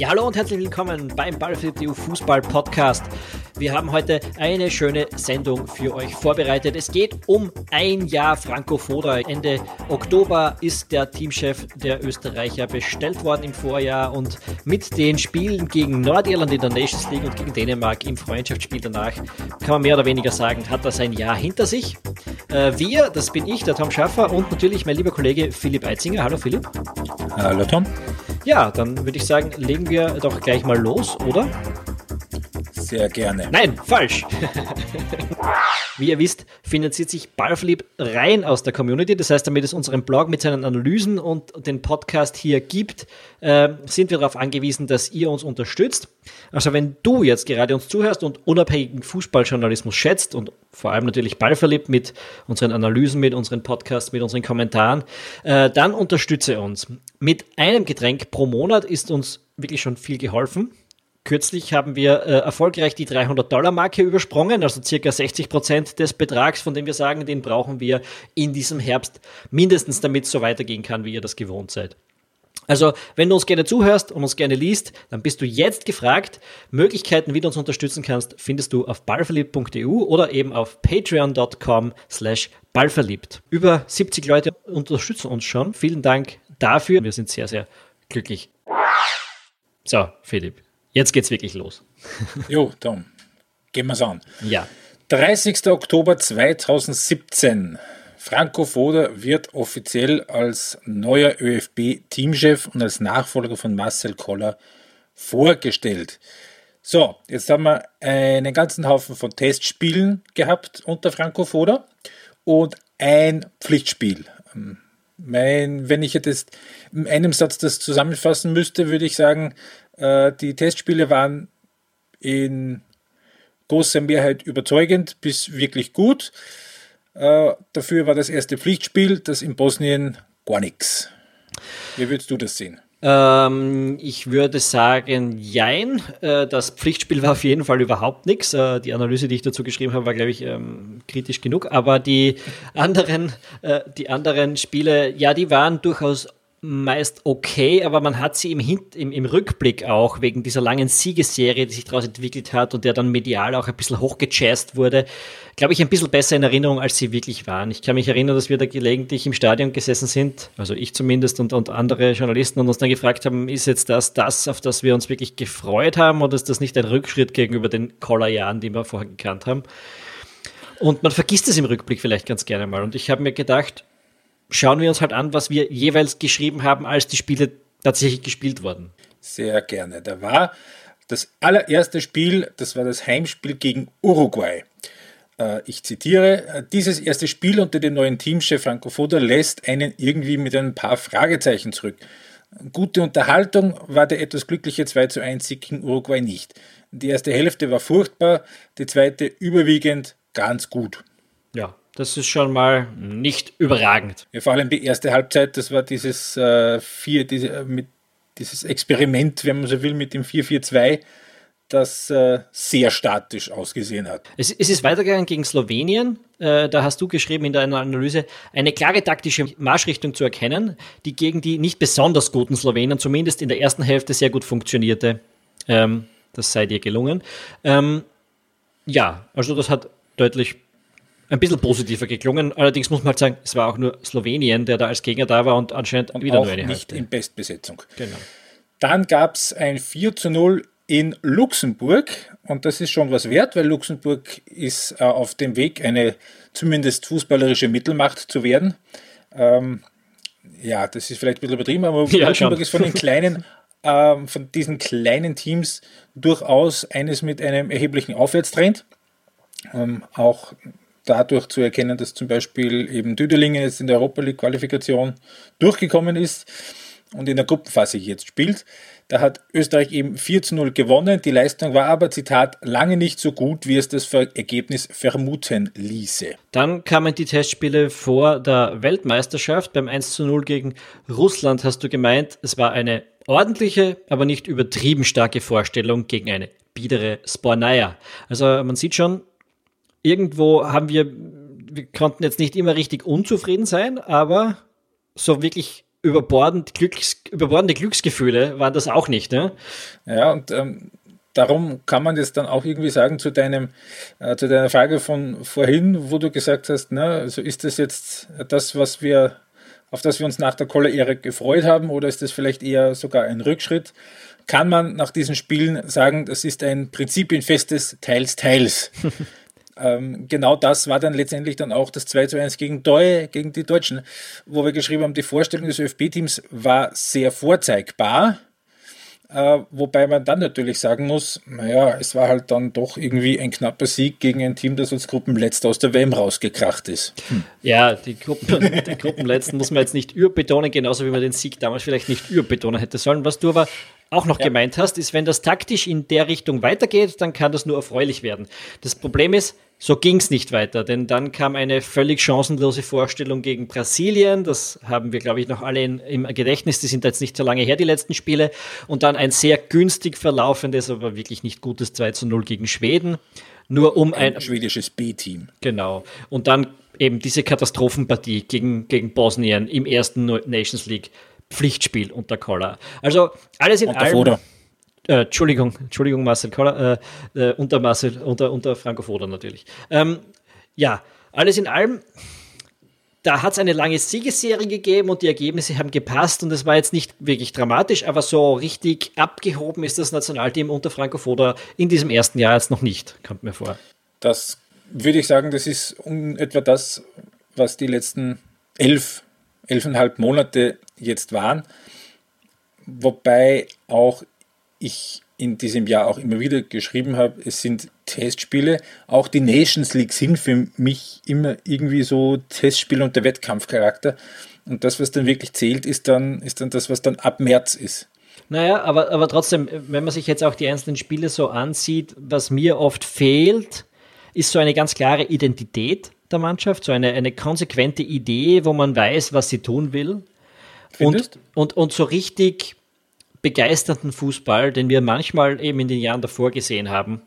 Ja, hallo und herzlich willkommen beim Ballflip.eu Fußball Podcast. Wir haben heute eine schöne Sendung für euch vorbereitet. Es geht um ein Jahr Franco Foda. Ende Oktober ist der Teamchef der Österreicher bestellt worden im Vorjahr und mit den Spielen gegen Nordirland in der Nations League und gegen Dänemark im Freundschaftsspiel danach kann man mehr oder weniger sagen, hat er sein Jahr hinter sich. Äh, wir, das bin ich, der Tom Schaffer und natürlich mein lieber Kollege Philipp Eitzinger. Hallo Philipp. Hallo Tom. Ja, dann würde ich sagen, legen wir doch gleich mal los, oder? Sehr gerne. Nein, falsch. Wie ihr wisst, finanziert sich Ballflip rein aus der Community. Das heißt, damit es unseren Blog mit seinen Analysen und den Podcast hier gibt, äh, sind wir darauf angewiesen, dass ihr uns unterstützt. Also wenn du jetzt gerade uns zuhörst und unabhängigen Fußballjournalismus schätzt und vor allem natürlich Ballverliebt mit unseren Analysen, mit unseren Podcasts, mit unseren Kommentaren, äh, dann unterstütze uns. Mit einem Getränk pro Monat ist uns wirklich schon viel geholfen. Kürzlich haben wir äh, erfolgreich die 300-Dollar-Marke übersprungen, also circa 60 Prozent des Betrags, von dem wir sagen, den brauchen wir in diesem Herbst mindestens, damit es so weitergehen kann, wie ihr das gewohnt seid. Also, wenn du uns gerne zuhörst und uns gerne liest, dann bist du jetzt gefragt. Möglichkeiten, wie du uns unterstützen kannst, findest du auf ballverliebt.eu oder eben auf patreon.com slash ballverliebt. Über 70 Leute unterstützen uns schon. Vielen Dank dafür. Wir sind sehr, sehr glücklich. So, Philipp, Jetzt geht's wirklich los. jo, Tom, gehen wir's an. Ja. 30. Oktober 2017. Franco Foda wird offiziell als neuer ÖFB-Teamchef und als Nachfolger von Marcel Koller vorgestellt. So, jetzt haben wir einen ganzen Haufen von Testspielen gehabt unter Franco Foda und ein Pflichtspiel. Mein, wenn ich jetzt in einem Satz das zusammenfassen müsste, würde ich sagen, die Testspiele waren in großer Mehrheit überzeugend bis wirklich gut. Äh, dafür war das erste Pflichtspiel, das in Bosnien gar nichts. Wie würdest du das sehen? Ähm, ich würde sagen, jein. Äh, das Pflichtspiel war auf jeden Fall überhaupt nichts. Äh, die Analyse, die ich dazu geschrieben habe, war, glaube ich, ähm, kritisch genug. Aber die anderen, äh, die anderen Spiele, ja, die waren durchaus meist okay, aber man hat sie im, Hint im, im Rückblick auch wegen dieser langen Siegesserie, die sich daraus entwickelt hat und der dann medial auch ein bisschen hochgejazzt wurde, glaube ich, ein bisschen besser in Erinnerung, als sie wirklich waren. Ich kann mich erinnern, dass wir da gelegentlich im Stadion gesessen sind, also ich zumindest und, und andere Journalisten und uns dann gefragt haben, ist jetzt das das, auf das wir uns wirklich gefreut haben oder ist das nicht ein Rückschritt gegenüber den Collar-Jahren, die wir vorher gekannt haben? Und man vergisst es im Rückblick vielleicht ganz gerne mal. Und ich habe mir gedacht, schauen wir uns halt an, was wir jeweils geschrieben haben, als die Spiele tatsächlich gespielt wurden. Sehr gerne. Da war das allererste Spiel, das war das Heimspiel gegen Uruguay. Äh, ich zitiere, dieses erste Spiel unter dem neuen Teamchef Franco Foda lässt einen irgendwie mit ein paar Fragezeichen zurück. Gute Unterhaltung war der etwas glückliche 2 zu 1 Sieg gegen Uruguay nicht. Die erste Hälfte war furchtbar, die zweite überwiegend ganz gut. Ja, das ist schon mal nicht überragend. Ja, vor allem die erste Halbzeit, das war dieses, äh, vier, diese, äh, mit, dieses Experiment, wenn man so will, mit dem 4-4-2, das äh, sehr statisch ausgesehen hat. Es, es, ist weitergegangen gegen Slowenien. Äh, da hast du geschrieben in deiner Analyse, eine klare taktische Marschrichtung zu erkennen, die gegen die nicht besonders guten Slowenen zumindest in der ersten Hälfte sehr gut funktionierte. Ähm, das sei dir gelungen. Ähm, ja, also das hat deutlich ein bisschen positiver geklungen. Allerdings muss man halt sagen, es war auch nur Slowenien, der da als Gegner da war und anscheinend und wieder auch nur eine nicht Hälfte. in Bestbesetzung. Genau. Dann gab es ein 4 zu 0 in Luxemburg und das ist schon was wert, weil Luxemburg ist äh, auf dem Weg, eine zumindest fußballerische Mittelmacht zu werden. Ähm, ja, das ist vielleicht ein bisschen übertrieben, aber ja, Luxemburg schon. ist von den kleinen, ähm, von diesen kleinen Teams durchaus eines mit einem erheblichen Aufwärtstrend. Ähm, auch dadurch zu erkennen, dass zum Beispiel eben Düdelingen jetzt in der Europa League Qualifikation durchgekommen ist und in der Gruppenphase jetzt spielt. Da hat Österreich eben 4 zu 0 gewonnen. Die Leistung war aber, Zitat, lange nicht so gut, wie es das Ergebnis vermuten ließe. Dann kamen die Testspiele vor der Weltmeisterschaft. Beim 1 zu 0 gegen Russland hast du gemeint, es war eine ordentliche, aber nicht übertrieben starke Vorstellung gegen eine biedere Spornaya. Also man sieht schon, irgendwo haben wir, wir konnten jetzt nicht immer richtig unzufrieden sein, aber so wirklich überbordend Glücks, überbordende Glücksgefühle waren das auch nicht, ne? Ja, und ähm, darum kann man jetzt dann auch irgendwie sagen zu deinem, äh, zu deiner Frage von vorhin, wo du gesagt hast, ne, also ist das jetzt das, was wir, auf das wir uns nach der Kolle-Ära gefreut haben, oder ist das vielleicht eher sogar ein Rückschritt? Kann man nach diesen Spielen sagen, das ist ein prinzipienfestes Teils, Teils. ähm, genau das war dann letztendlich dann auch das 2 zu 1 gegen, Deu, gegen die Deutschen, wo wir geschrieben haben, die Vorstellung des ÖFB-Teams war sehr vorzeigbar äh, wobei man dann natürlich sagen muss, naja, es war halt dann doch irgendwie ein knapper Sieg gegen ein Team, das als Gruppenletzter aus der WM rausgekracht ist. Hm. Ja, die, Gruppen, die Gruppenletzten muss man jetzt nicht überbetonen, genauso wie man den Sieg damals vielleicht nicht überbetonen hätte sollen. Was du aber auch noch ja. gemeint hast, ist, wenn das taktisch in der Richtung weitergeht, dann kann das nur erfreulich werden. Das Problem ist, so ging es nicht weiter, denn dann kam eine völlig chancenlose Vorstellung gegen Brasilien. Das haben wir, glaube ich, noch alle in, im Gedächtnis. Die sind jetzt nicht so lange her, die letzten Spiele. Und dann ein sehr günstig verlaufendes, aber wirklich nicht gutes 2 zu 0 gegen Schweden. Nur um ein, ein schwedisches B-Team. Genau. Und dann eben diese Katastrophenpartie gegen, gegen Bosnien im ersten Nations League Pflichtspiel unter Koller. Also alles in allem. Foda. Äh, Entschuldigung, Entschuldigung, Marcel Koller, äh, äh, unter Marcel, unter, unter Franco Foda natürlich. Ähm, ja, alles in allem, da hat es eine lange Siegesserie gegeben und die Ergebnisse haben gepasst und es war jetzt nicht wirklich dramatisch, aber so richtig abgehoben ist das Nationalteam unter Franco Foda in diesem ersten Jahr jetzt noch nicht, kommt mir vor. Das würde ich sagen, das ist etwa das, was die letzten elf, elfeinhalb Monate jetzt waren. Wobei auch ich in diesem Jahr auch immer wieder geschrieben habe, es sind Testspiele. Auch die Nations League sind für mich immer irgendwie so Testspiele unter Wettkampfcharakter. Und das, was dann wirklich zählt, ist dann, ist dann das, was dann ab März ist. Naja, aber, aber trotzdem, wenn man sich jetzt auch die einzelnen Spiele so ansieht, was mir oft fehlt, ist so eine ganz klare Identität der Mannschaft, so eine, eine konsequente Idee, wo man weiß, was sie tun will. Und, und, und so richtig begeisternden Fußball, den wir manchmal eben in den Jahren davor gesehen haben,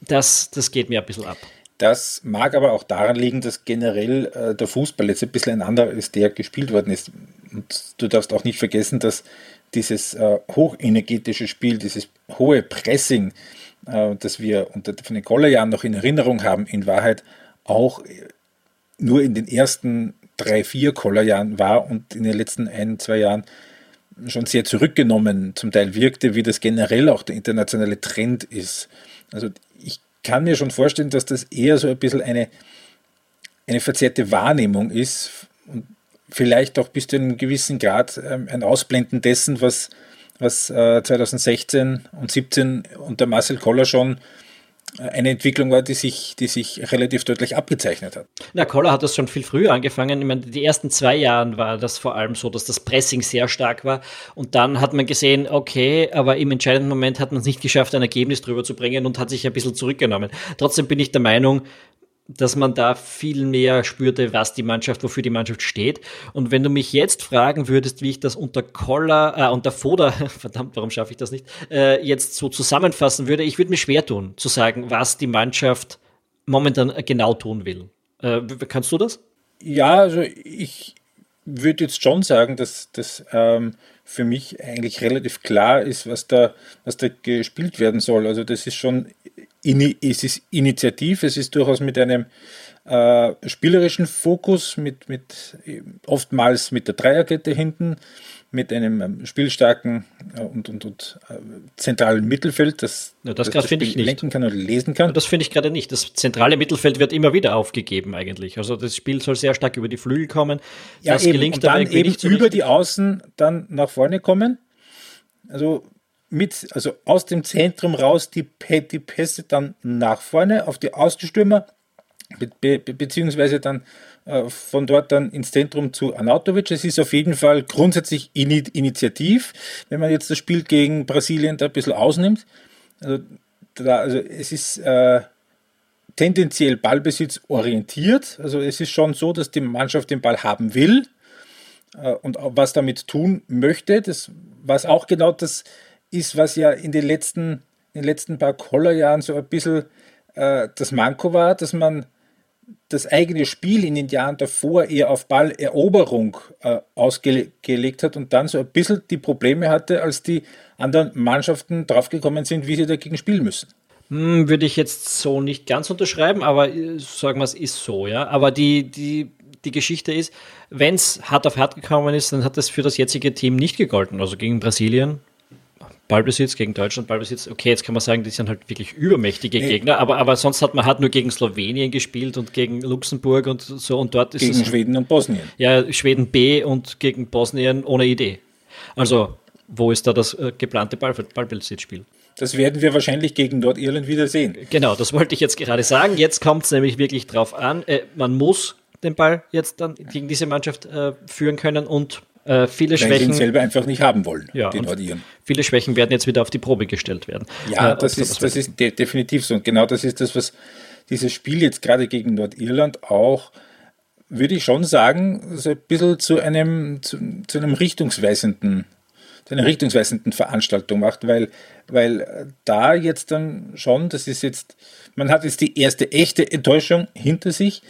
das, das geht mir ein bisschen ab. Das mag aber auch daran liegen, dass generell äh, der Fußball jetzt ein bisschen ein anderer ist, der gespielt worden ist. Und du darfst auch nicht vergessen, dass dieses äh, hochenergetische Spiel, dieses hohe Pressing, äh, das wir unter von den Kollerjahren noch in Erinnerung haben, in Wahrheit auch nur in den ersten drei, vier Kollerjahren war und in den letzten ein, zwei Jahren schon sehr zurückgenommen zum Teil wirkte, wie das generell auch der internationale Trend ist. Also ich kann mir schon vorstellen, dass das eher so ein bisschen eine, eine verzerrte Wahrnehmung ist und vielleicht auch bis zu einem gewissen Grad ähm, ein Ausblenden dessen, was, was 2016 äh, und 2017 unter Marcel Koller schon eine Entwicklung war, die sich, die sich relativ deutlich abgezeichnet hat. Na, Koller hat das schon viel früher angefangen. Ich meine, die ersten zwei Jahren war das vor allem so, dass das Pressing sehr stark war. Und dann hat man gesehen, okay, aber im entscheidenden Moment hat man es nicht geschafft, ein Ergebnis drüber zu bringen und hat sich ein bisschen zurückgenommen. Trotzdem bin ich der Meinung, dass man da viel mehr spürte, was die Mannschaft, wofür die Mannschaft steht. Und wenn du mich jetzt fragen würdest, wie ich das unter Koller, äh, unter Foda, verdammt, warum schaffe ich das nicht, äh, jetzt so zusammenfassen würde, ich würde mir schwer tun, zu sagen, was die Mannschaft momentan genau tun will. Äh, kannst du das? Ja, also ich würde jetzt schon sagen, dass das ähm, für mich eigentlich relativ klar ist, was da, was da gespielt werden soll. Also das ist schon es ist initiativ, es ist durchaus mit einem äh, spielerischen Fokus, mit, mit oftmals mit der Dreierkette hinten, mit einem ähm, spielstarken äh, und, und, und äh, zentralen Mittelfeld, das ja, das, das, das ich nicht. lenken kann oder lesen kann. Das finde ich gerade nicht. Das zentrale Mittelfeld wird immer wieder aufgegeben eigentlich. Also das Spiel soll sehr stark über die Flügel kommen. Ja, das eben. gelingt und dann eben so über die Außen dann nach vorne kommen. Also mit, also aus dem Zentrum raus die, die Pässe dann nach vorne auf die Außenstürmer, be, be, beziehungsweise dann äh, von dort dann ins Zentrum zu Anautovic. Es ist auf jeden Fall grundsätzlich in, initiativ, wenn man jetzt das Spiel gegen Brasilien da ein bisschen ausnimmt. Also, da, also es ist äh, tendenziell Ballbesitz orientiert. Also es ist schon so, dass die Mannschaft den Ball haben will äh, und was damit tun möchte. Das, was auch genau das ist, was ja in den letzten, in den letzten paar Kollerjahren so ein bisschen äh, das Manko war, dass man das eigene Spiel in den Jahren davor eher auf Balleroberung äh, ausgelegt hat und dann so ein bisschen die Probleme hatte, als die anderen Mannschaften draufgekommen sind, wie sie dagegen spielen müssen. Hm, würde ich jetzt so nicht ganz unterschreiben, aber äh, sagen wir es ist so, ja. Aber die, die, die Geschichte ist, wenn es hart auf hart gekommen ist, dann hat das für das jetzige Team nicht gegolten. Also gegen Brasilien Ballbesitz gegen Deutschland, Ballbesitz, okay, jetzt kann man sagen, die sind halt wirklich übermächtige nee. Gegner, aber, aber sonst hat man halt nur gegen Slowenien gespielt und gegen Luxemburg und so und dort ist Gegen es, Schweden und Bosnien. Ja, Schweden B und gegen Bosnien ohne Idee. Also, wo ist da das äh, geplante Ball, Ballbesitzspiel? Das werden wir wahrscheinlich gegen Nordirland wieder sehen. Genau, das wollte ich jetzt gerade sagen. Jetzt kommt es nämlich wirklich drauf an. Äh, man muss den Ball jetzt dann gegen diese Mannschaft äh, führen können und äh, viele Weil Schwächen. Sie selber einfach nicht haben wollen, ja, die Nordiren. Viele Schwächen werden jetzt wieder auf die Probe gestellt werden. Ja, äh, das, ist, das ist de definitiv so. Und genau das ist das, was dieses Spiel jetzt gerade gegen Nordirland auch, würde ich schon sagen, so ein bisschen zu einem, zu, zu einem richtungsweisenden zu einer richtungsweisenden Veranstaltung macht, weil, weil da jetzt dann schon, das ist jetzt, man hat jetzt die erste echte Enttäuschung hinter sich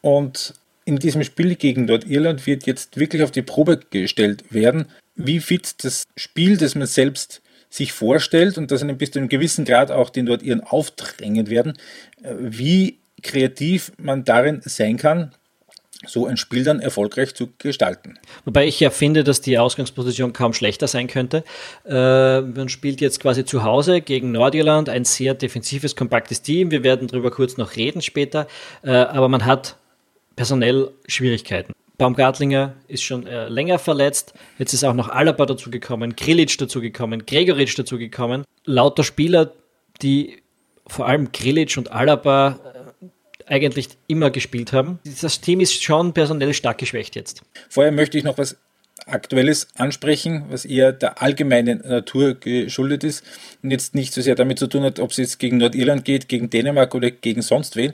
und in diesem Spiel gegen Nordirland wird jetzt wirklich auf die Probe gestellt werden, wie fit das Spiel, das man selbst sich vorstellt und das einem bis zu einem gewissen Grad auch den Nordiren aufdrängen werden, äh, wie kreativ man darin sein kann, so ein Spiel dann erfolgreich zu gestalten. Wobei ich ja finde, dass die Ausgangsposition kaum schlechter sein könnte. Äh, man spielt jetzt quasi zu Hause gegen Nordirland, ein sehr defensives, kompaktes Team. Wir werden darüber kurz noch reden später. Äh, aber man hat personell Schwierigkeiten. Baumgartlinger ist schon äh, länger verletzt. Jetzt ist auch noch Alaba dazugekommen, Grilic dazugekommen, Gregoritsch dazugekommen. Lauter Spieler, die vor allem Grilic und Alaba äh, eigentlich immer gespielt haben. Das Team ist schon personell stark geschwächt jetzt. Vorher möchte ich noch was Aktuelles ansprechen, was eher der allgemeinen Natur geschuldet ist und jetzt nicht so sehr damit zu tun hat, ob es jetzt gegen Nordirland geht, gegen Dänemark oder gegen sonst wen.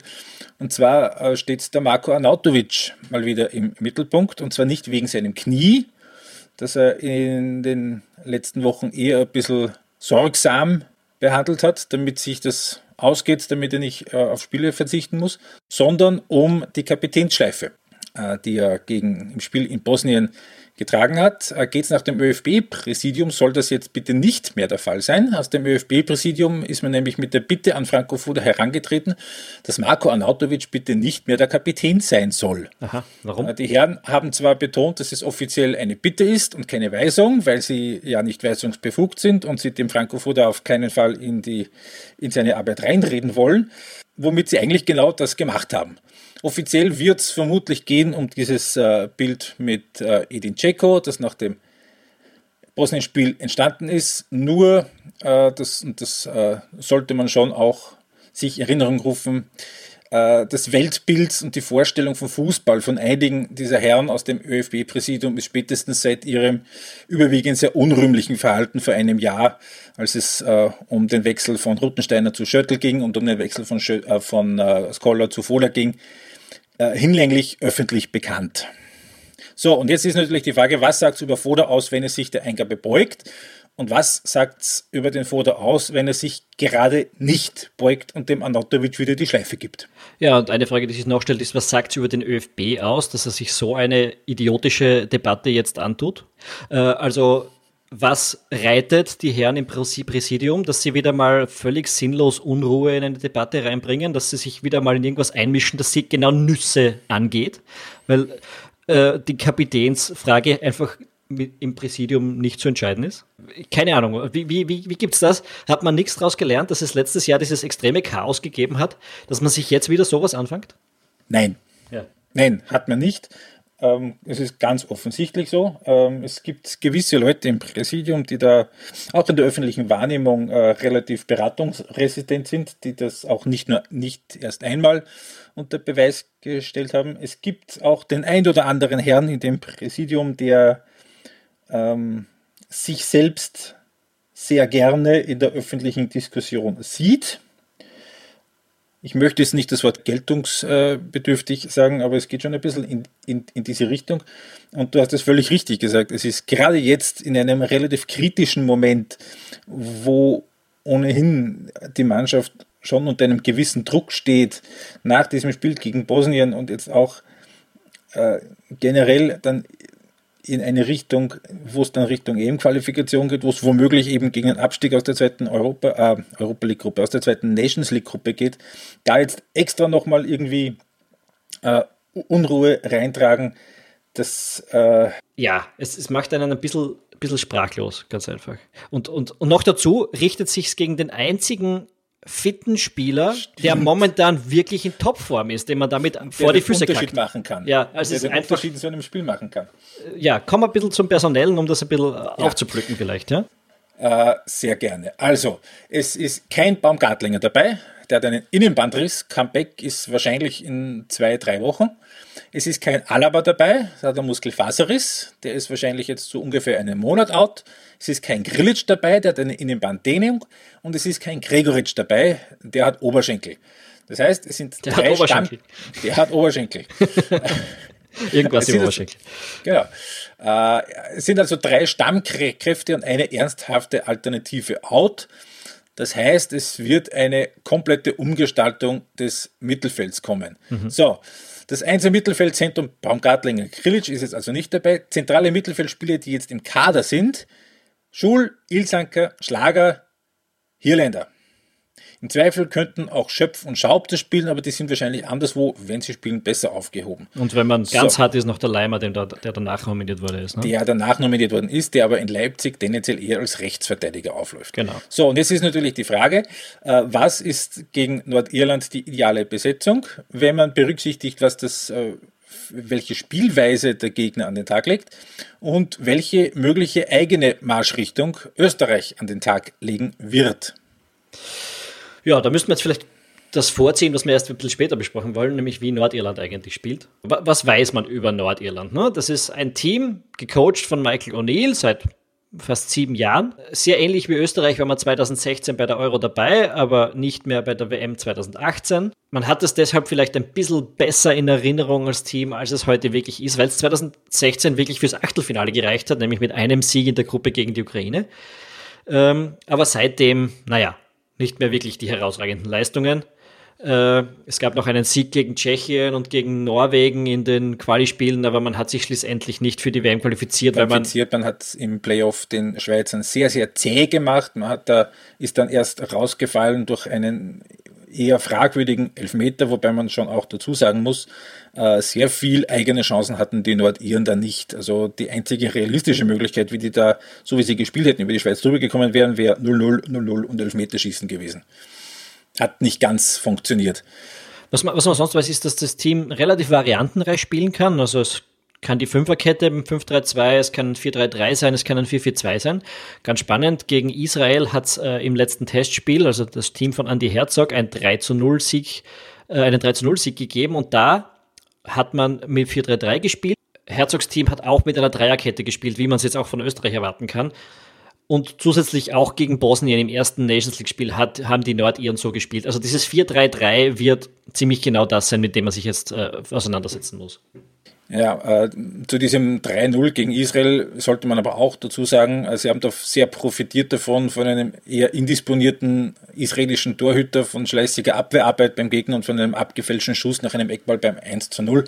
Und zwar äh, steht der Marco Arnautovic mal wieder im Mittelpunkt und zwar nicht wegen seinem Knie, das er in den letzten Wochen eher ein bisschen sorgsam behandelt hat, damit sich das ausgeht, damit er nicht äh, auf Spiele verzichten muss, sondern um die Kapitänsschleife, die er gegen im Spiel in Bosnien getragen hat. Äh, Geht es nach dem ÖFB-Präsidium, soll das jetzt bitte nicht mehr der Fall sein. Aus dem ÖFB-Präsidium ist man nämlich mit der Bitte an Franco Foda herangetreten, dass Marco Arnautovic bitte nicht mehr der Kapitän sein soll. Aha, warum? Äh, die Herren haben zwar betont, dass es offiziell eine Bitte ist und keine Weisung, weil sie ja nicht weisungsbefugt sind und sie dem Franco Foda auf keinen Fall in, die, in seine Arbeit reinreden wollen, womit sie eigentlich genau das gemacht haben. Offiziell wird es vermutlich gehen um dieses äh, Bild mit äh, Edin Dzeko, das nach dem Bosnien-Spiel entstanden ist. Nur, äh, das, das äh, sollte man schon auch sich Erinnerung rufen, äh, das Weltbild und die Vorstellung von Fußball von einigen dieser Herren aus dem ÖFB-Präsidium ist spätestens seit ihrem überwiegend sehr unrühmlichen Verhalten vor einem Jahr, als es äh, um den Wechsel von Ruttensteiner zu Schöttl ging und um den Wechsel von, Schö äh, von äh, Scholar zu Fohler ging, äh, hinlänglich öffentlich bekannt. So, und jetzt ist natürlich die Frage, was sagt es über Foda aus, wenn es sich der Eingabe beugt? Und was sagt es über den Foda aus, wenn er sich gerade nicht beugt und dem Anatovic wieder die Schleife gibt? Ja, und eine Frage, die sich noch stellt, ist, was sagt es über den ÖFB aus, dass er sich so eine idiotische Debatte jetzt antut? Äh, also was reitet die Herren im Präsidium, dass sie wieder mal völlig sinnlos Unruhe in eine Debatte reinbringen, dass sie sich wieder mal in irgendwas einmischen, das sie genau Nüsse angeht, weil äh, die Kapitänsfrage einfach im Präsidium nicht zu entscheiden ist? Keine Ahnung. Wie, wie, wie, wie gibt es das? Hat man nichts daraus gelernt, dass es letztes Jahr dieses extreme Chaos gegeben hat, dass man sich jetzt wieder sowas anfängt? Nein. Ja. Nein, hat man nicht. Ähm, es ist ganz offensichtlich so. Ähm, es gibt gewisse Leute im Präsidium, die da auch in der öffentlichen Wahrnehmung äh, relativ beratungsresistent sind, die das auch nicht nur nicht erst einmal unter Beweis gestellt haben. Es gibt auch den ein oder anderen Herrn in dem Präsidium, der ähm, sich selbst sehr gerne in der öffentlichen Diskussion sieht ich möchte jetzt nicht das Wort geltungsbedürftig sagen, aber es geht schon ein bisschen in, in, in diese Richtung. Und du hast es völlig richtig gesagt. Es ist gerade jetzt in einem relativ kritischen Moment, wo ohnehin die Mannschaft schon unter einem gewissen Druck steht nach diesem Spiel gegen Bosnien und jetzt auch äh, generell dann in eine Richtung, wo es dann Richtung EM-Qualifikation geht, wo es womöglich eben gegen einen Abstieg aus der zweiten Europa, äh, Europa League-Gruppe, aus der zweiten Nations League-Gruppe geht, da jetzt extra nochmal irgendwie äh, Unruhe reintragen, das. Äh ja, es, es macht einen ein bisschen, bisschen sprachlos, ganz einfach. Und, und, und noch dazu richtet sich gegen den einzigen fitten Spieler, Stimmt. der momentan wirklich in Topform ist, den man damit der vor die Füße Unterschied kackt. machen kann. Ja, also der es den einfach, Unterschied in so einem Spiel machen kann. Ja, komm ein bisschen zum Personellen, um das ein bisschen ja. aufzupflücken vielleicht, ja? Äh, sehr gerne. Also, es ist kein Baumgartlinger dabei. Der hat einen Innenbandriss. Comeback ist wahrscheinlich in zwei, drei Wochen. Es ist kein Alaba dabei, das hat einen Muskelfaserriss, der ist wahrscheinlich jetzt so ungefähr einen Monat out. Es ist kein Grilic dabei, der hat eine Innenbanddehnung und es ist kein Gregoritsch dabei, der hat Oberschenkel. Das heißt, es sind der drei hat Oberschenkel. Stamm der hat Oberschenkel. Irgendwas im Oberschenkel. Genau. Äh, es sind also drei Stammkräfte und eine ernsthafte Alternative out. Das heißt, es wird eine komplette Umgestaltung des Mittelfelds kommen. Mhm. So, das Einser Mittelfeldzentrum Baumgartlinger Krilic ist jetzt also nicht dabei. Zentrale Mittelfeldspieler, die jetzt im Kader sind, Schul, Ilsanker, Schlager, Hirländer. Im Zweifel könnten auch Schöpf und Schaubte spielen, aber die sind wahrscheinlich anderswo, wenn sie spielen, besser aufgehoben. Und wenn man ganz so. hart ist, noch der Leimer, der, der danach nominiert worden ist. Ne? Der danach nominiert worden ist, der aber in Leipzig tendenziell eher als Rechtsverteidiger aufläuft. Genau. So, und jetzt ist natürlich die Frage, äh, was ist gegen Nordirland die ideale Besetzung, wenn man berücksichtigt, was das äh, welche Spielweise der Gegner an den Tag legt und welche mögliche eigene Marschrichtung Österreich an den Tag legen wird. Ja, da müssten wir jetzt vielleicht das vorziehen, was wir erst ein bisschen später besprechen wollen, nämlich wie Nordirland eigentlich spielt. Was weiß man über Nordirland? Ne? Das ist ein Team, gecoacht von Michael O'Neill seit fast sieben Jahren. Sehr ähnlich wie Österreich war man 2016 bei der Euro dabei, aber nicht mehr bei der WM 2018. Man hat es deshalb vielleicht ein bisschen besser in Erinnerung als Team, als es heute wirklich ist, weil es 2016 wirklich fürs Achtelfinale gereicht hat, nämlich mit einem Sieg in der Gruppe gegen die Ukraine. Ähm, aber seitdem, naja, nicht mehr wirklich die herausragenden Leistungen. Äh, es gab noch einen Sieg gegen Tschechien und gegen Norwegen in den Quali-Spielen, aber man hat sich schlussendlich nicht für die WM qualifiziert. qualifiziert weil man, man hat im Playoff den Schweizern sehr, sehr zäh gemacht. Man hat da, ist dann erst rausgefallen durch einen eher fragwürdigen Elfmeter, wobei man schon auch dazu sagen muss, äh, sehr viel eigene Chancen hatten die Nordiren da nicht. Also die einzige realistische Möglichkeit, wie die da, so wie sie gespielt hätten, über die Schweiz drüber gekommen wären, wäre 0-0, 0-0 und Elfmeterschießen gewesen. Hat nicht ganz funktioniert. Was man, was man sonst weiß, ist, dass das Team relativ variantenreich spielen kann. Also es kann die Fünferkette im 5-3-2, es kann ein 4-3-3 sein, es kann ein 4-4-2 sein. Ganz spannend, gegen Israel hat es äh, im letzten Testspiel, also das Team von Andy Herzog, ein 3-0-Sieg, äh, einen 3-0-Sieg gegeben und da hat man mit 4-3-3 gespielt. Herzogs Team hat auch mit einer Dreierkette gespielt, wie man es jetzt auch von Österreich erwarten kann. Und zusätzlich auch gegen Bosnien im ersten Nations League-Spiel haben die Nordiren so gespielt. Also dieses 4-3-3 wird ziemlich genau das sein, mit dem man sich jetzt äh, auseinandersetzen muss. Ja, äh, zu diesem 3-0 gegen Israel sollte man aber auch dazu sagen, äh, sie haben da sehr profitiert davon, von einem eher indisponierten israelischen Torhüter, von schleißiger Abwehrarbeit beim Gegner und von einem abgefälschten Schuss nach einem Eckball beim 1 0.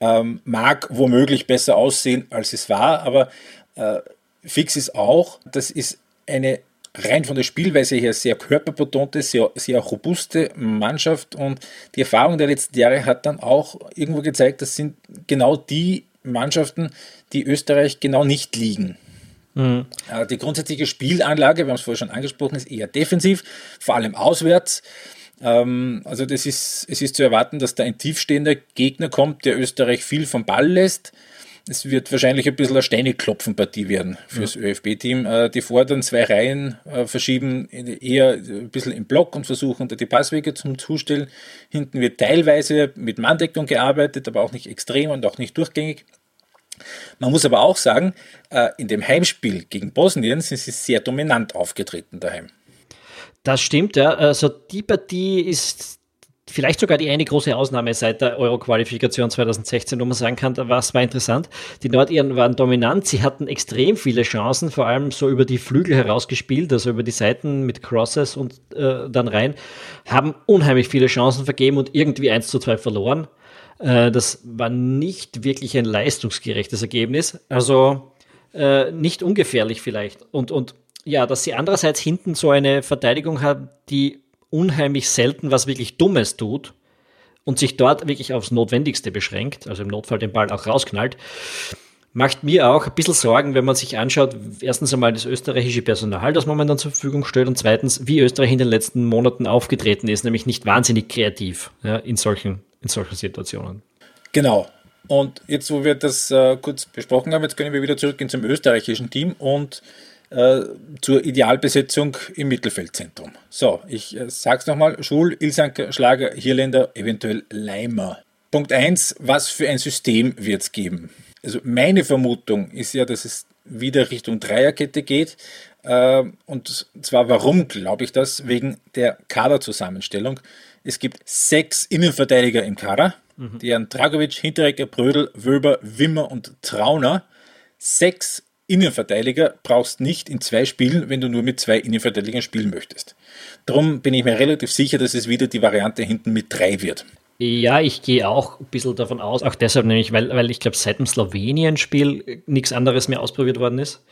Ähm, mag womöglich besser aussehen, als es war, aber äh, fix ist auch, das ist eine rein von der Spielweise her sehr körperbetonte, sehr, sehr robuste Mannschaft und die Erfahrung der letzten Jahre hat dann auch irgendwo gezeigt, das sind genau die Mannschaften, die Österreich genau nicht liegen. Mhm. Die grundsätzliche Spielanlage, wir haben es vorher schon angesprochen, ist eher defensiv, vor allem auswärts. Ähm, also das ist, es ist zu erwarten, dass da ein tiefstehender Gegner kommt, der Österreich viel vom Ball lässt es wird wahrscheinlich ein bisschen eine Steineklopfenpartie werden fürs ja. ÖFB-Team. Äh, die vorderen zwei Reihen äh, verschieben eher ein bisschen im Block und versuchen unter die Passwege zum Zustellen. Hinten wird teilweise mit Manndeckung gearbeitet, aber auch nicht extrem und auch nicht durchgängig. Man muss aber auch sagen, äh, in dem Heimspiel gegen Bosnien sind sie sehr dominant aufgetreten daheim. Das stimmt, ja. Also die Partie ist vielleicht sogar die eine große Ausnahme seit der Euro-Qualifikation 2016, wo man sagen kann, was war interessant. Die Nordiren waren dominant, sie hatten extrem viele Chancen, vor allem so über die Flügel herausgespielt, also über die Seiten mit Crosses und äh, dann rein, haben unheimlich viele Chancen vergeben und irgendwie 1 zu 2 verloren. Äh, das war nicht wirklich ein leistungsgerechtes Ergebnis, also äh, nicht ungefährlich vielleicht. Und, und ja, dass sie andererseits hinten so eine Verteidigung haben, die unheimlich selten was wirklich Dummes tut und sich dort wirklich aufs Notwendigste beschränkt, also im Notfall den Ball auch rausknallt, macht mir auch ein bisschen Sorgen, wenn man sich anschaut, erstens einmal das österreichische Personal, das momentan zur Verfügung stellt und zweitens, wie Österreich in den letzten Monaten aufgetreten ist, nämlich nicht wahnsinnig kreativ ja, in, solchen, in solchen Situationen. Genau. Und jetzt, wo wir das äh, kurz besprochen haben, jetzt können wir wieder zurückgehen zum österreichischen Team und äh, zur Idealbesetzung im Mittelfeldzentrum. So, ich äh, sag's nochmal: Schul, Ilsanker, Schlager, Hirländer, eventuell Leimer. Punkt 1, was für ein System wird es geben? Also meine Vermutung ist ja, dass es wieder Richtung Dreierkette geht. Äh, und zwar warum glaube ich das? Wegen der Kaderzusammenstellung. Es gibt sechs Innenverteidiger im Kader, mhm. an Dragovic, Hinteregger, Brödel, Wöber, Wimmer und Trauner. Sechs Innenverteidiger brauchst nicht in zwei Spielen, wenn du nur mit zwei Innenverteidigern spielen möchtest. Darum bin ich mir relativ sicher, dass es wieder die Variante hinten mit drei wird. Ja, ich gehe auch ein bisschen davon aus, auch deshalb nämlich, weil, weil ich glaube, seit dem Slowenien-Spiel nichts anderes mehr ausprobiert worden ist.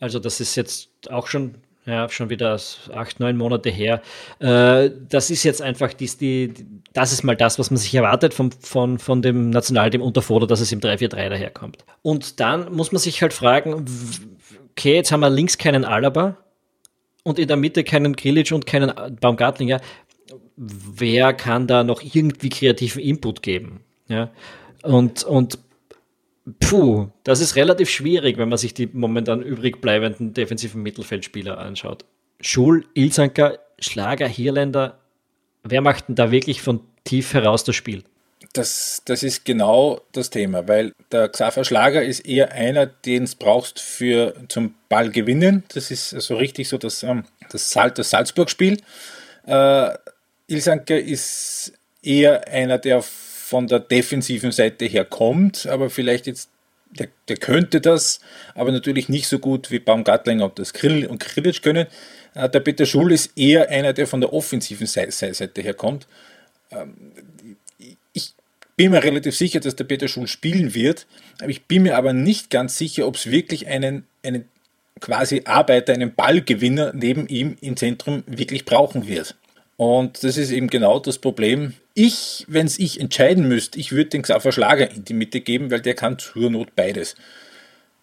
Also das ist jetzt auch schon ja, schon wieder acht, neun Monate her. Äh, das ist jetzt einfach die, die, das ist mal das, was man sich erwartet vom, von, von dem Nationalteam unter Foto, dass es im 3-4-3 daherkommt. Und dann muss man sich halt fragen, okay, jetzt haben wir links keinen Alaba und in der Mitte keinen Grilic und keinen Baumgartlinger. Wer kann da noch irgendwie kreativen Input geben? Ja. Und, und Puh, das ist relativ schwierig, wenn man sich die momentan übrig bleibenden defensiven Mittelfeldspieler anschaut. Schul, Ilzanker, Schlager, Hirländer, wer macht denn da wirklich von tief heraus das Spiel? Das, das ist genau das Thema, weil der Xaver Schlager ist eher einer, den es brauchst für zum Ball gewinnen. Das ist so also richtig so das, ähm, das, Sal das Salzburg-Spiel. Äh, Ilsanker ist eher einer, der von der defensiven Seite her kommt, aber vielleicht jetzt, der, der könnte das, aber natürlich nicht so gut wie Baumgartlinger und das Krill und Krilic können. Äh, der Peter Schul ist eher einer, der von der offensiven Seite her kommt. Ähm, ich bin mir relativ sicher, dass der Peter Schul spielen wird, aber ich bin mir aber nicht ganz sicher, ob es wirklich einen, einen quasi Arbeiter, einen Ballgewinner neben ihm im Zentrum wirklich brauchen wird. Und das ist eben genau das Problem. Ich, wenn es ich entscheiden müsste, ich würde den Xaver Schlager in die Mitte geben, weil der kann zur Not beides.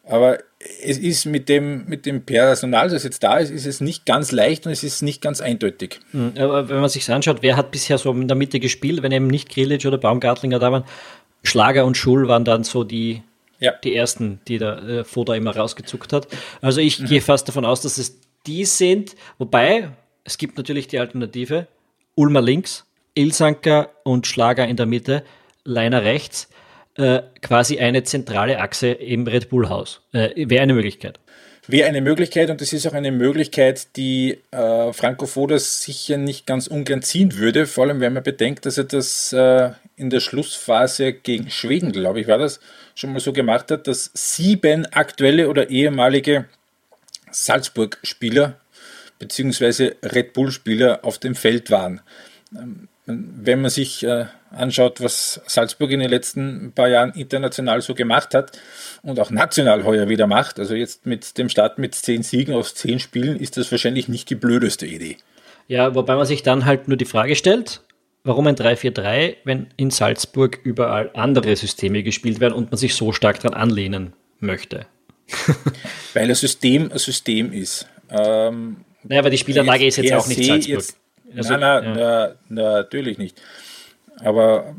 Aber es ist mit dem, mit dem Personal, das jetzt da ist, ist es nicht ganz leicht und es ist nicht ganz eindeutig. Hm, aber wenn man sich anschaut, wer hat bisher so in der Mitte gespielt, wenn eben nicht Grilic oder Baumgartlinger da waren, Schlager und Schul waren dann so die, ja. die ersten, die der äh, Foda immer rausgezuckt hat. Also ich mhm. gehe fast davon aus, dass es die sind, wobei, es gibt natürlich die Alternative. Ulmer links, Ilsanker und Schlager in der Mitte, Leiner rechts. Äh, quasi eine zentrale Achse im Red Bull Haus. Äh, Wäre eine Möglichkeit. Wäre eine Möglichkeit und das ist auch eine Möglichkeit, die äh, Franco Foda sicher nicht ganz ungern ziehen würde, vor allem wenn man bedenkt, dass er das äh, in der Schlussphase gegen Schweden, glaube ich, war das, schon mal so gemacht hat, dass sieben aktuelle oder ehemalige Salzburg-Spieler beziehungsweise Red Bull-Spieler auf dem Feld waren. Ähm, wenn man sich äh, anschaut, was Salzburg in den letzten paar Jahren international so gemacht hat und auch national heuer wieder macht, also jetzt mit dem Start mit zehn Siegen aus zehn Spielen, ist das wahrscheinlich nicht die blödeste Idee. Ja, wobei man sich dann halt nur die Frage stellt, warum ein 3-4-3, wenn in Salzburg überall andere Systeme gespielt werden und man sich so stark daran anlehnen möchte? Weil das System ein System ist. Ähm, naja, aber die Spielanlage ist jetzt auch nicht Salzburg. Jetzt, also, nein, nein, ja. na, natürlich nicht. Aber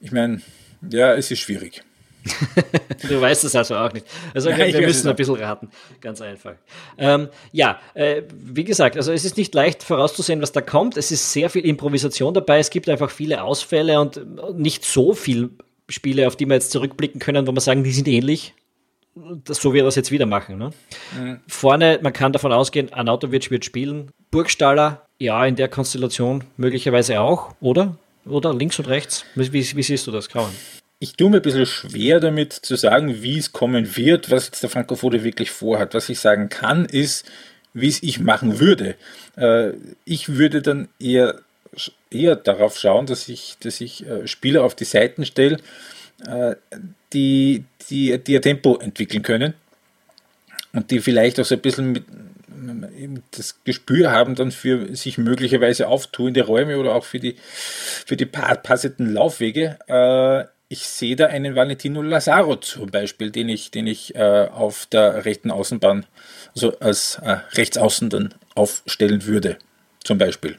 ich meine, ja, es ist schwierig. du weißt es also auch nicht. Also Nein, wir müssen ein bisschen raten. Ganz einfach. Ähm, ja, äh, wie gesagt, also es ist nicht leicht vorauszusehen, was da kommt. Es ist sehr viel Improvisation dabei. Es gibt einfach viele Ausfälle und nicht so viele Spiele, auf die wir jetzt zurückblicken können, wo wir sagen, die sind ähnlich das, so wird er das jetzt wieder machen. Ne? Mhm. Vorne, man kann davon ausgehen, Anautovic wird spielen. Burgstaller, ja, in der Konstellation möglicherweise auch, oder? Oder links und rechts? Wie, wie, siehst du das, Grauen? Ich tue mir ein bisschen schwer damit zu sagen, wie es kommen wird, was jetzt der Frankofode wirklich vorhat. Was ich sagen kann, ist, wie es ich machen würde. Äh, ich würde dann eher, eher darauf schauen, dass ich, dass ich äh, Spieler auf die Seiten stelle, äh, die, die, die ihr Tempo entwickeln können und die vielleicht auch so ein bisschen mit, das Gespür haben dann für sich möglicherweise auftuende Räume oder auch für die, für die passenden Laufwege. Äh, ich sehe da einen Valentino Lazaro zum Beispiel, den ich, den ich äh, auf der rechten Außenbahn, also als äh, Rechtsaußen dann aufstellen würde, zum Beispiel.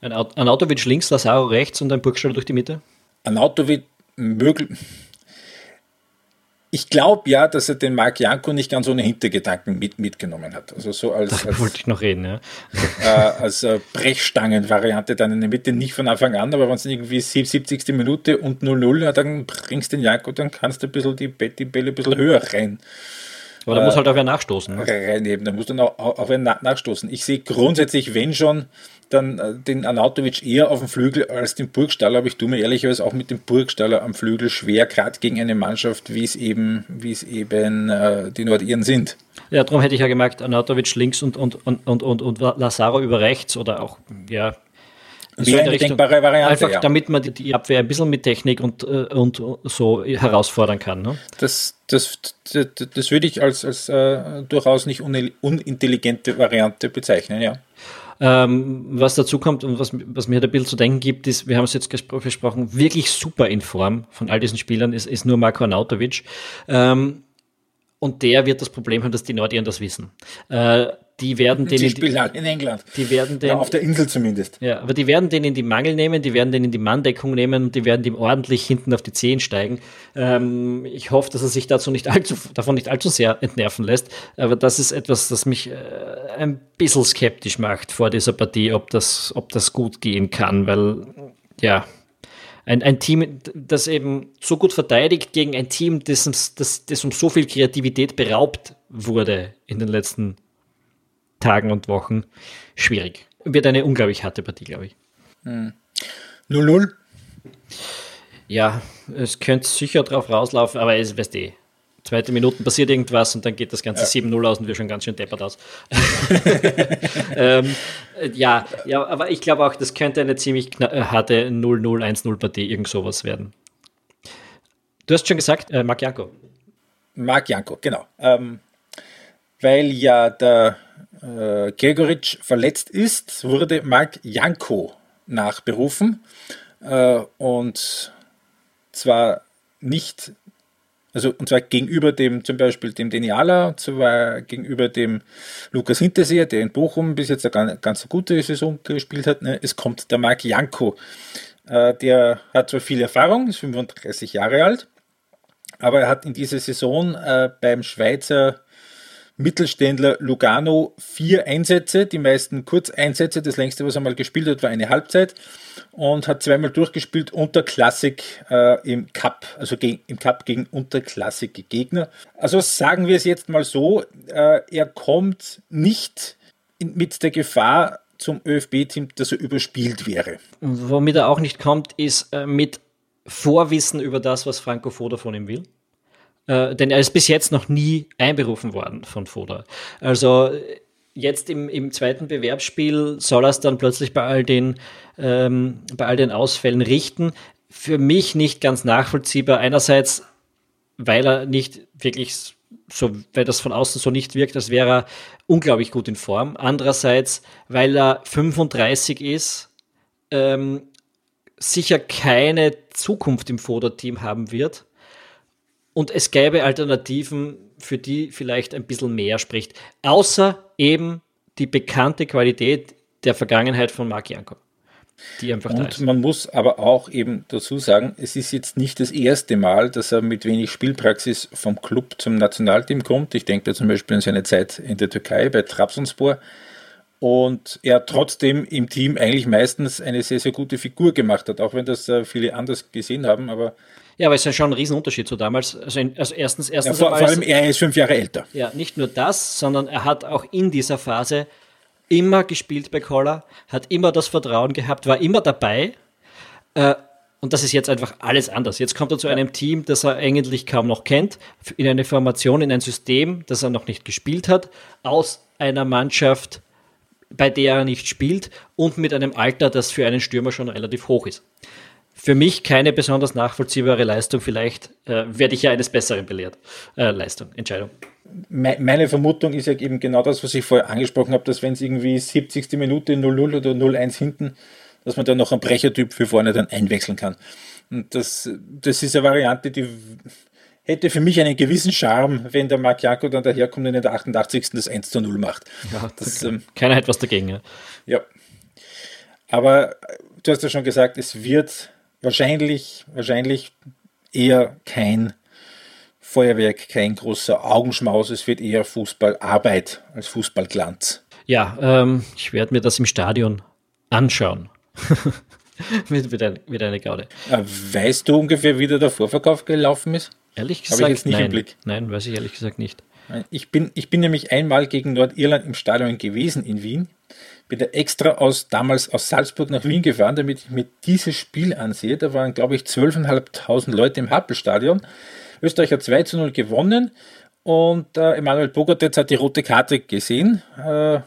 Ein, Autovic links, Lazaro rechts und ein Burgstaller durch die Mitte? Ein Autovic möglich ich glaube ja, dass er den Marc Janko nicht ganz ohne Hintergedanken mit, mitgenommen hat. Also so als, als wollte ich noch reden, ja. Äh, als äh, Brechstangen-Variante dann in der Mitte, nicht von Anfang an, aber wenn es irgendwie 70. Minute und 0-0, ja, dann bringst du den Janko, dann kannst du ein bisschen die, die Bälle ein bisschen höher rein. Aber da muss halt auch wer nachstoßen. Ne? Reinheben, da muss dann auch, auch wer nachstoßen. Ich sehe grundsätzlich, wenn schon, dann äh, den Anatovic eher auf dem Flügel als den Burgstaller, aber ich tue mir ehrlicherweise auch mit dem Burgstaller am Flügel schwer, gerade gegen eine Mannschaft, wie es eben, wie es eben äh, die Nordiren sind. Ja, darum hätte ich ja gemerkt, Anatovic links und, und, und, und, und, und Lazaro über rechts oder auch, ja, Wäre eine denkbare Variante. Einfach ja. damit man die Abwehr ein bisschen mit Technik und, äh, und so herausfordern kann. Ne? Das, das, das, das würde ich als, als äh, durchaus nicht unintelligente Variante bezeichnen, ja. Ähm, was dazu kommt und was, was mir da ein bisschen zu denken gibt, ist, wir haben es jetzt besprochen, wirklich super in Form von all diesen Spielern ist, ist nur Marko Anautovic. Ähm, und der wird das Problem haben, dass die Nordiren das wissen. Äh, die werden den. Die spielen halt in England. Die werden den. Ja, auf der Insel zumindest. Ja, aber die werden den in die Mangel nehmen, die werden den in die Manndeckung nehmen und die werden dem ordentlich hinten auf die Zehen steigen. Ähm, ich hoffe, dass er sich dazu nicht allzu, davon nicht allzu sehr entnerven lässt. Aber das ist etwas, das mich äh, ein bisschen skeptisch macht vor dieser Partie, ob das, ob das gut gehen kann, weil, ja, ein, ein Team, das eben so gut verteidigt gegen ein Team, das, das, das um so viel Kreativität beraubt wurde in den letzten Tagen und Wochen, schwierig. Wird eine unglaublich harte Partie, glaube ich. 0-0? Hm. Ja, es könnte sicher drauf rauslaufen, aber es weißt eh. Zweite Minuten passiert irgendwas und dann geht das Ganze ja. 7-0 aus und wir schon ganz schön deppert aus. ähm, ja, ja, aber ich glaube auch, das könnte eine ziemlich äh, harte 0-0, 1-0 Partie, irgend sowas werden. Du hast schon gesagt, äh, Marc Janko. Marc Janko, genau. Ähm, weil ja der äh, Gregoritsch verletzt ist, wurde Marc Janko nachberufen. Äh, und zwar nicht also und zwar gegenüber dem zum Beispiel dem Deniala, und zwar gegenüber dem Lukas Hinterseher, der in Bochum bis jetzt eine ganz, gute Saison gespielt hat. Ne? Es kommt der Marc Janko. Äh, der hat zwar viel Erfahrung, ist 35 Jahre alt, aber er hat in dieser Saison äh, beim Schweizer Mittelständler Lugano vier Einsätze, die meisten Kurzeinsätze. Das längste, was er mal gespielt hat, war eine Halbzeit und hat zweimal durchgespielt unter Klassik äh, im Cup, also im Cup gegen unterklassige Gegner. Also sagen wir es jetzt mal so, äh, er kommt nicht in, mit der Gefahr zum ÖFB-Team, dass er überspielt wäre. Womit er auch nicht kommt, ist äh, mit Vorwissen über das, was Franco Foda von ihm will. Äh, denn er ist bis jetzt noch nie einberufen worden von Foda. Also jetzt im, im zweiten Bewerbsspiel soll er es dann plötzlich bei all den, ähm, bei all den Ausfällen richten. Für mich nicht ganz nachvollziehbar. Einerseits, weil er nicht wirklich so, weil das von außen so nicht wirkt, als wäre er unglaublich gut in Form. Andererseits, weil er 35 ist, ähm, sicher keine Zukunft im Foda-Team haben wird und es gäbe Alternativen, für die vielleicht ein bisschen mehr spricht. Außer eben die bekannte Qualität der Vergangenheit von Marc Janko. Die einfach und da ist. man muss aber auch eben dazu sagen, es ist jetzt nicht das erste Mal, dass er mit wenig Spielpraxis vom Club zum Nationalteam kommt. Ich denke da zum Beispiel an seine Zeit in der Türkei bei Trabzonspor. Und er trotzdem im Team eigentlich meistens eine sehr, sehr gute Figur gemacht hat, auch wenn das äh, viele anders gesehen haben. Aber Ja, aber es ist ja schon ein Riesenunterschied zu damals. Also, in, also erstens, erstens ja, vor, vor allem er ist fünf Jahre älter. Ja, nicht nur das, sondern er hat auch in dieser Phase immer gespielt bei Collar, hat immer das Vertrauen gehabt, war immer dabei. Äh, und das ist jetzt einfach alles anders. Jetzt kommt er zu einem Team, das er eigentlich kaum noch kennt, in eine Formation, in ein System, das er noch nicht gespielt hat, aus einer Mannschaft, bei der er nicht spielt und mit einem Alter, das für einen Stürmer schon relativ hoch ist für mich keine besonders nachvollziehbare Leistung. Vielleicht äh, werde ich ja eines Besseren belehrt. Äh, Leistung, Entscheidung. Meine Vermutung ist ja eben genau das, was ich vorher angesprochen habe, dass wenn es irgendwie 70. Minute 0-0 oder 0-1 hinten, dass man dann noch einen Brechertyp für vorne dann einwechseln kann. Und das, das ist eine Variante, die hätte für mich einen gewissen Charme, wenn der Marc Janko dann daherkommt und in der 88. das 1 zu 0 macht. Ja, das, ähm, keiner hat was dagegen. Ja. ja. Aber du hast ja schon gesagt, es wird wahrscheinlich, wahrscheinlich eher kein Feuerwerk, kein großer Augenschmaus. Es wird eher Fußballarbeit als Fußballglanz. Ja, ähm, ich werde mir das im Stadion anschauen. mit, mit, ein, mit einer Gaude. Äh, weißt du ungefähr, wie der Vorverkauf gelaufen ist? Ehrlich gesagt, ich jetzt nicht nein. Im Blick. Nein, weiß ich ehrlich gesagt nicht. Ich bin, ich bin nämlich einmal gegen Nordirland im Stadion gewesen in Wien bin da extra aus, damals aus Salzburg nach Wien gefahren, damit ich mir dieses Spiel ansehe. Da waren, glaube ich, 12.500 Leute im Happelstadion. Österreich hat 2 zu 0 gewonnen und äh, Emanuel Bogartetz hat die rote Karte gesehen. Äh,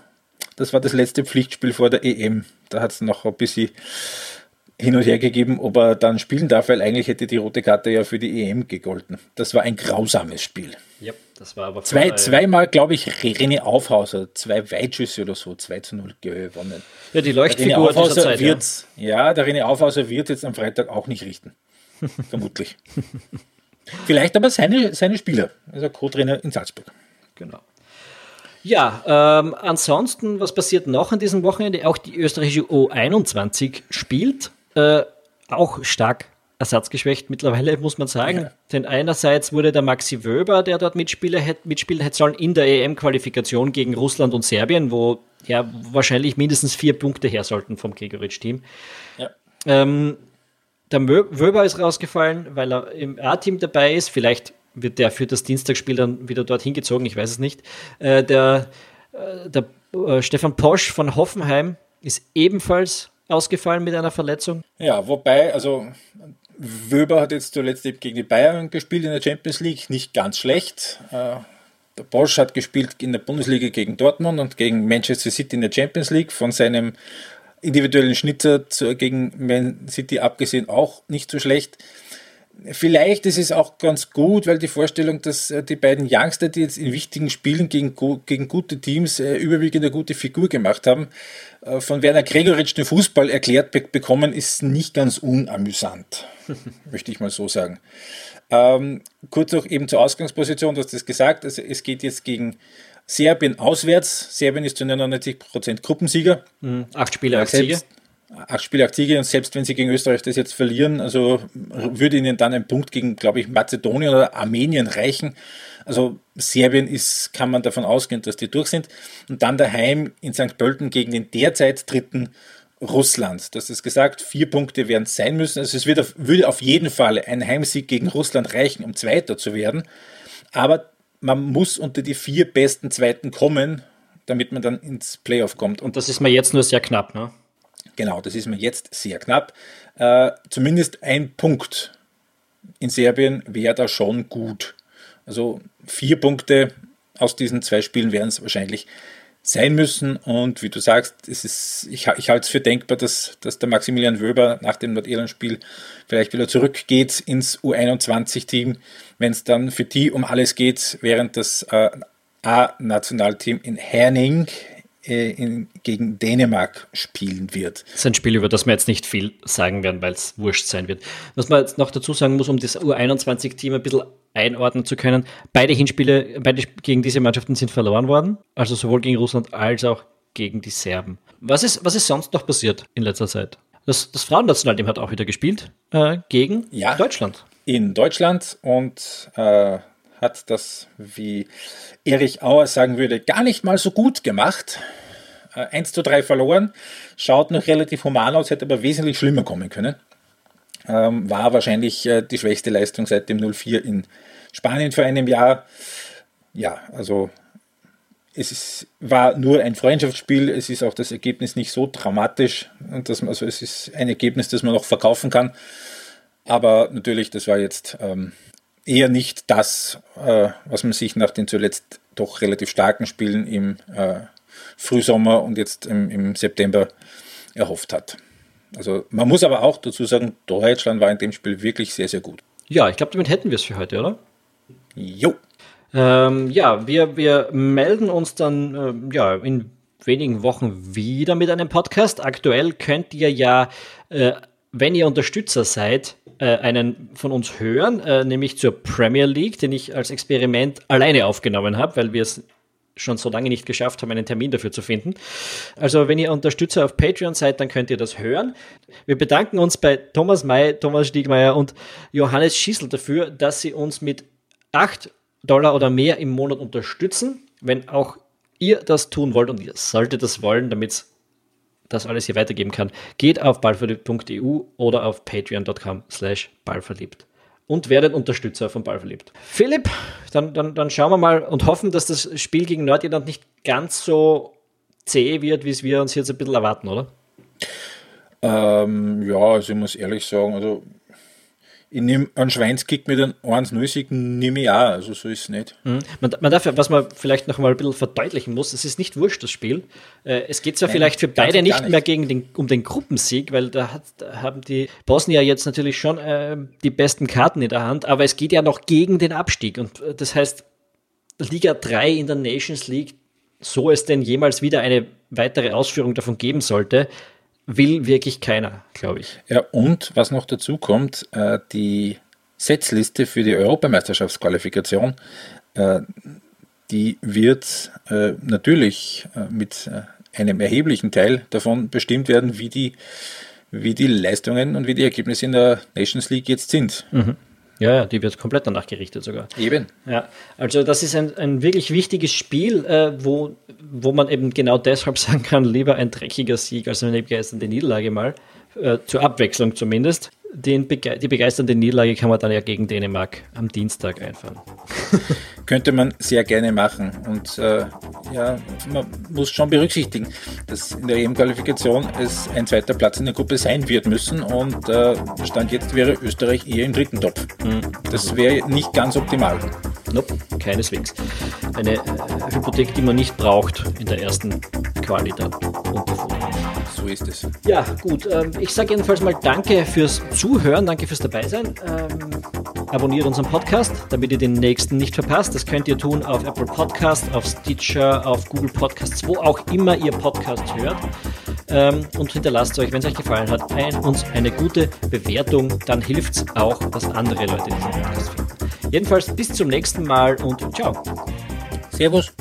das war das letzte Pflichtspiel vor der EM. Da hat es noch ein bisschen hin und her gegeben, ob er dann spielen darf, weil eigentlich hätte die rote Karte ja für die EM gegolten. Das war ein grausames Spiel. Ja, das war aber Zwei, zweimal, glaube ich, René Aufhauser, zwei Weitschüsse oder so, 2 zu 0 gewonnen. Ja, die Leuchtfigur dieser Zeit, wird, ja. ja, der René Aufhauser wird jetzt am Freitag auch nicht richten. Vermutlich. Vielleicht aber seine, seine Spieler, also Co-Trainer in Salzburg. Genau. Ja, ähm, ansonsten, was passiert noch an diesem Wochenende? Auch die österreichische U21 spielt äh, auch stark ersatzgeschwächt mittlerweile, muss man sagen. Ja. Denn einerseits wurde der Maxi Wöber, der dort mitspielen hätte, mitspielen hätte sollen, in der EM-Qualifikation gegen Russland und Serbien, wo ja wahrscheinlich mindestens vier Punkte her sollten vom Gregoritsch-Team. Ja. Ähm, der Wöber ist rausgefallen, weil er im A-Team dabei ist. Vielleicht wird der für das Dienstagsspiel dann wieder dorthin gezogen, ich weiß es nicht. Äh, der äh, der äh, Stefan Posch von Hoffenheim ist ebenfalls ausgefallen mit einer Verletzung. Ja, wobei, also Wöber hat jetzt zuletzt eben gegen die Bayern gespielt in der Champions League, nicht ganz schlecht. Äh, der Bosch hat gespielt in der Bundesliga gegen Dortmund und gegen Manchester City in der Champions League. Von seinem individuellen Schnitzer gegen Man City abgesehen auch nicht so schlecht. Vielleicht ist es auch ganz gut, weil die Vorstellung, dass äh, die beiden Youngster, die jetzt in wichtigen Spielen gegen, gegen gute Teams äh, überwiegend eine gute Figur gemacht haben, äh, von Werner Gregoritsch den Fußball erklärt be bekommen, ist nicht ganz unamüsant, möchte ich mal so sagen. Ähm, kurz noch eben zur Ausgangsposition, du hast das gesagt, also es geht jetzt gegen Serbien auswärts. Serbien ist zu 99% Gruppensieger. Mhm, acht Spiele als Sieger acht Spiele, acht Siege und selbst wenn sie gegen Österreich das jetzt verlieren, also würde ihnen dann ein Punkt gegen, glaube ich, Mazedonien oder Armenien reichen. Also Serbien ist, kann man davon ausgehen, dass die durch sind. Und dann daheim in St. Pölten gegen den derzeit dritten Russland. Das ist gesagt, vier Punkte werden es sein müssen. Also es wird würde auf jeden Fall ein Heimsieg gegen Russland reichen, um Zweiter zu werden. Aber man muss unter die vier besten Zweiten kommen, damit man dann ins Playoff kommt. Und das ist mir jetzt nur sehr knapp, ne? Genau, das ist mir jetzt sehr knapp. Äh, zumindest ein Punkt in Serbien wäre da schon gut. Also vier Punkte aus diesen zwei Spielen werden es wahrscheinlich sein müssen. Und wie du sagst, es ist, ich, ich halte es für denkbar, dass, dass der Maximilian Wöber nach dem Nordirland-Spiel vielleicht wieder zurückgeht ins U21-Team, wenn es dann für die um alles geht, während das äh, A-Nationalteam in Herning in, gegen Dänemark spielen wird. Das ist ein Spiel, über das wir jetzt nicht viel sagen werden, weil es wurscht sein wird. Was man jetzt noch dazu sagen muss, um das U21-Team ein bisschen einordnen zu können, beide Hinspiele, beide gegen diese Mannschaften sind verloren worden, also sowohl gegen Russland als auch gegen die Serben. Was ist, was ist sonst noch passiert in letzter Zeit? Das, das Frauennationalteam hat auch wieder gespielt äh, gegen ja, Deutschland. In Deutschland und äh, hat das, wie Erich Auer sagen würde, gar nicht mal so gut gemacht. 1 äh, zu 3 verloren, schaut noch relativ human aus, hätte aber wesentlich schlimmer kommen können. Ähm, war wahrscheinlich äh, die schwächste Leistung seit dem 04 in Spanien vor einem Jahr. Ja, also es ist, war nur ein Freundschaftsspiel, es ist auch das Ergebnis nicht so dramatisch. Und das, also es ist ein Ergebnis, das man noch verkaufen kann. Aber natürlich, das war jetzt ähm, eher nicht das, äh, was man sich nach den zuletzt doch relativ starken Spielen im äh, Frühsommer und jetzt im, im September erhofft hat. Also man muss aber auch dazu sagen, Deutschland war in dem Spiel wirklich sehr, sehr gut. Ja, ich glaube, damit hätten wir es für heute, oder? Jo. Ähm, ja, wir, wir melden uns dann ähm, ja, in wenigen Wochen wieder mit einem Podcast. Aktuell könnt ihr ja, äh, wenn ihr Unterstützer seid, äh, einen von uns hören, äh, nämlich zur Premier League, den ich als Experiment alleine aufgenommen habe, weil wir es schon so lange nicht geschafft haben, einen Termin dafür zu finden. Also wenn ihr Unterstützer auf Patreon seid, dann könnt ihr das hören. Wir bedanken uns bei Thomas May, Thomas Stiegmeier und Johannes Schießel dafür, dass sie uns mit 8 Dollar oder mehr im Monat unterstützen. Wenn auch ihr das tun wollt und ihr solltet das wollen, damit das alles hier weitergeben kann, geht auf ballverliebt.eu oder auf patreon.com slash ballverliebt und werdet Unterstützer von Ballverliebt. Philipp, dann, dann, dann schauen wir mal und hoffen, dass das Spiel gegen Nordirland nicht ganz so zäh wird, wie es wir uns jetzt ein bisschen erwarten, oder? Ähm, ja, also ich muss ehrlich sagen, also ich nehme einen Schweinskick mit einem 1-0-Sieg, nehme ich auch, also so ist es nicht. Mhm. Man, man, darf, was man vielleicht noch mal ein bisschen verdeutlichen muss, es ist nicht wurscht, das Spiel. Äh, es geht zwar Nein, vielleicht für beide nicht, nicht, mehr gegen den, um den Gruppensieg, weil da, hat, da haben die Bosnier jetzt natürlich schon äh, die besten Karten in der Hand, aber es geht ja noch gegen den Abstieg und äh, das heißt, Liga 3 in der Nations League, so es denn jemals wieder eine weitere Ausführung davon geben sollte, will wirklich keiner, glaube ich. Ja, und was noch dazu kommt, äh, die Setzliste für die Europameisterschaftsqualifikation, äh, die wird äh, natürlich mit einem erheblichen Teil davon bestimmt werden, wie die, wie die Leistungen und wie die Ergebnisse in der Nations League jetzt sind. Mhm. Ja, ja, die wird komplett danach gerichtet sogar. Eben. Ja, also das ist ein, ein wirklich wichtiges Spiel, äh, wo, wo man eben genau deshalb sagen kann, lieber ein dreckiger Sieg als eine begeisternde Niederlage mal, äh, zur Abwechslung zumindest den Bege die begeisternde Niederlage kann man dann ja gegen Dänemark am Dienstag einfahren. Könnte man sehr gerne machen. Und äh, ja, man muss schon berücksichtigen, dass in der EM-Qualifikation es ein zweiter Platz in der Gruppe sein wird müssen. Und äh, Stand jetzt wäre Österreich eher im dritten Topf. Mhm. Das wäre nicht ganz optimal. Nope, keineswegs. Eine äh, Hypothek, die man nicht braucht in der ersten Quali dann. So ist es. Ja, gut. Ähm, ich sage jedenfalls mal Danke fürs Zuhören, danke fürs Dabeisein. Ähm, abonniert unseren Podcast, damit ihr den nächsten nicht verpasst. Das könnt ihr tun auf Apple Podcast, auf Stitcher, auf Google Podcasts, wo auch immer ihr Podcast hört. Ähm, und hinterlasst euch, wenn es euch gefallen hat, ein, uns eine gute Bewertung. Dann hilft es auch, dass andere Leute diesen Podcast finden. Jedenfalls bis zum nächsten Mal und ciao. Servus.